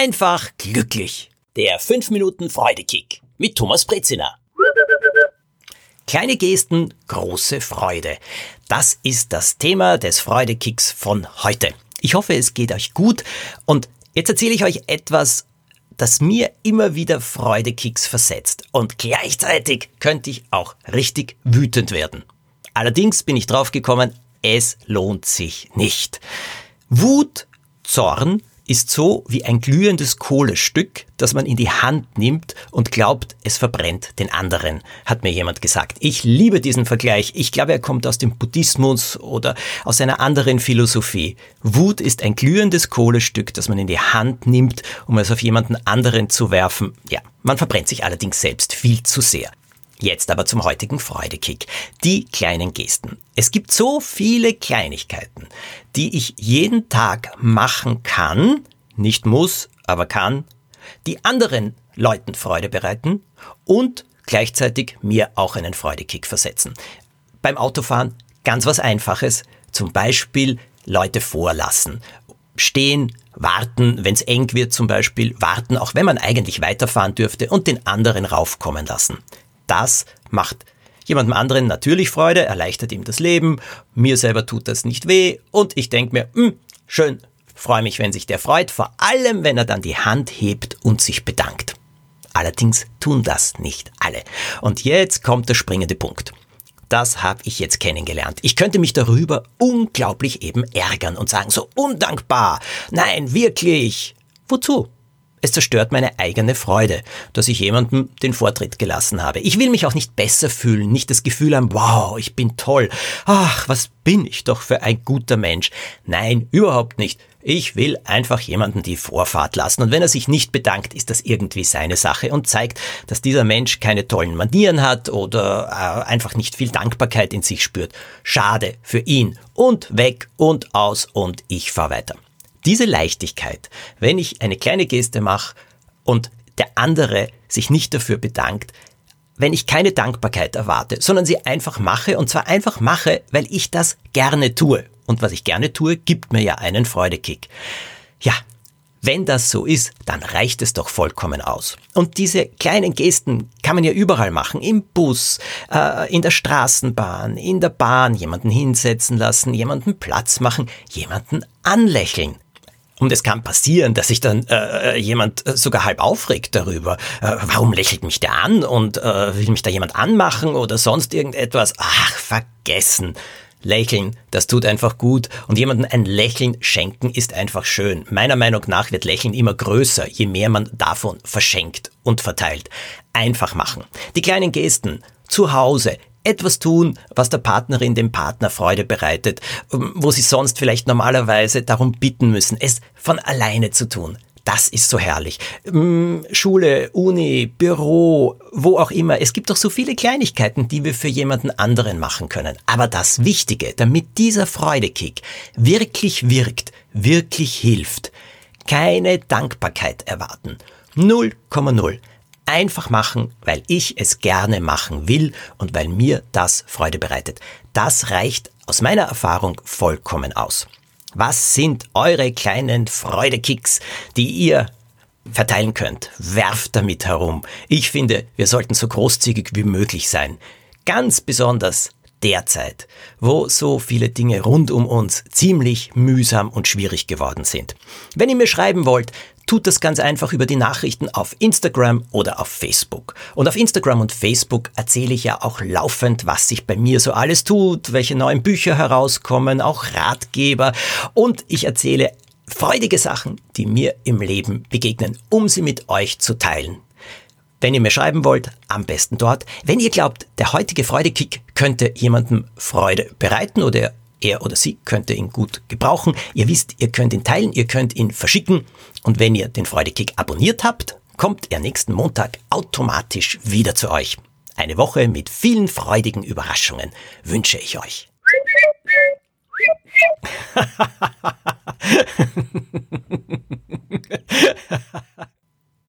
einfach glücklich. Der 5 Minuten Freudekick mit Thomas Brezina. Kleine Gesten, große Freude. Das ist das Thema des Freudekicks von heute. Ich hoffe, es geht euch gut und jetzt erzähle ich euch etwas, das mir immer wieder Freudekicks versetzt und gleichzeitig könnte ich auch richtig wütend werden. Allerdings bin ich draufgekommen, es lohnt sich nicht. Wut, Zorn ist so wie ein glühendes Kohlestück, das man in die Hand nimmt und glaubt, es verbrennt den anderen, hat mir jemand gesagt. Ich liebe diesen Vergleich. Ich glaube, er kommt aus dem Buddhismus oder aus einer anderen Philosophie. Wut ist ein glühendes Kohlestück, das man in die Hand nimmt, um es auf jemanden anderen zu werfen. Ja, man verbrennt sich allerdings selbst viel zu sehr. Jetzt aber zum heutigen Freudekick. Die kleinen Gesten. Es gibt so viele Kleinigkeiten, die ich jeden Tag machen kann, nicht muss, aber kann, die anderen Leuten Freude bereiten und gleichzeitig mir auch einen Freudekick versetzen. Beim Autofahren ganz was Einfaches, zum Beispiel Leute vorlassen. Stehen, warten, wenn es eng wird zum Beispiel, warten, auch wenn man eigentlich weiterfahren dürfte und den anderen raufkommen lassen das macht jemandem anderen natürlich Freude, erleichtert ihm das Leben, mir selber tut das nicht weh und ich denke mir, mh, hm, schön, freue mich, wenn sich der freut, vor allem wenn er dann die Hand hebt und sich bedankt. Allerdings tun das nicht alle. Und jetzt kommt der springende Punkt. Das habe ich jetzt kennengelernt. Ich könnte mich darüber unglaublich eben ärgern und sagen, so undankbar. Nein, wirklich. Wozu? Es zerstört meine eigene Freude, dass ich jemandem den Vortritt gelassen habe. Ich will mich auch nicht besser fühlen, nicht das Gefühl haben, wow, ich bin toll. Ach, was bin ich doch für ein guter Mensch. Nein, überhaupt nicht. Ich will einfach jemanden die Vorfahrt lassen. Und wenn er sich nicht bedankt, ist das irgendwie seine Sache und zeigt, dass dieser Mensch keine tollen Manieren hat oder äh, einfach nicht viel Dankbarkeit in sich spürt. Schade für ihn. Und weg und aus und ich fahr weiter. Diese Leichtigkeit, wenn ich eine kleine Geste mache und der andere sich nicht dafür bedankt, wenn ich keine Dankbarkeit erwarte, sondern sie einfach mache und zwar einfach mache, weil ich das gerne tue. Und was ich gerne tue, gibt mir ja einen Freudekick. Ja, wenn das so ist, dann reicht es doch vollkommen aus. Und diese kleinen Gesten kann man ja überall machen. Im Bus, äh, in der Straßenbahn, in der Bahn, jemanden hinsetzen lassen, jemanden Platz machen, jemanden anlächeln. Und es kann passieren, dass sich dann äh, jemand äh, sogar halb aufregt darüber. Äh, warum lächelt mich der an und äh, will mich da jemand anmachen oder sonst irgendetwas? Ach, vergessen. Lächeln, das tut einfach gut und jemandem ein Lächeln schenken ist einfach schön. Meiner Meinung nach wird Lächeln immer größer, je mehr man davon verschenkt und verteilt. Einfach machen. Die kleinen Gesten zu Hause, etwas tun, was der Partnerin dem Partner Freude bereitet, ähm, wo sie sonst vielleicht normalerweise darum bitten müssen, es von alleine zu tun. Das ist so herrlich. Ähm, Schule, Uni, Büro, wo auch immer. Es gibt doch so viele Kleinigkeiten, die wir für jemanden anderen machen können. Aber das Wichtige, damit dieser Freudekick wirklich wirkt, wirklich hilft, keine Dankbarkeit erwarten. 0,0 einfach machen, weil ich es gerne machen will und weil mir das Freude bereitet. Das reicht aus meiner Erfahrung vollkommen aus. Was sind eure kleinen Freudekicks, die ihr verteilen könnt? Werft damit herum. Ich finde, wir sollten so großzügig wie möglich sein. Ganz besonders derzeit, wo so viele Dinge rund um uns ziemlich mühsam und schwierig geworden sind. Wenn ihr mir schreiben wollt, tut das ganz einfach über die Nachrichten auf Instagram oder auf Facebook. Und auf Instagram und Facebook erzähle ich ja auch laufend, was sich bei mir so alles tut, welche neuen Bücher herauskommen, auch Ratgeber und ich erzähle freudige Sachen, die mir im Leben begegnen, um sie mit euch zu teilen. Wenn ihr mir schreiben wollt, am besten dort. Wenn ihr glaubt, der heutige Freudekick könnte jemandem Freude bereiten oder er oder sie könnte ihn gut gebrauchen. Ihr wisst, ihr könnt ihn teilen, ihr könnt ihn verschicken. Und wenn ihr den Freudekick abonniert habt, kommt er nächsten Montag automatisch wieder zu euch. Eine Woche mit vielen freudigen Überraschungen wünsche ich euch.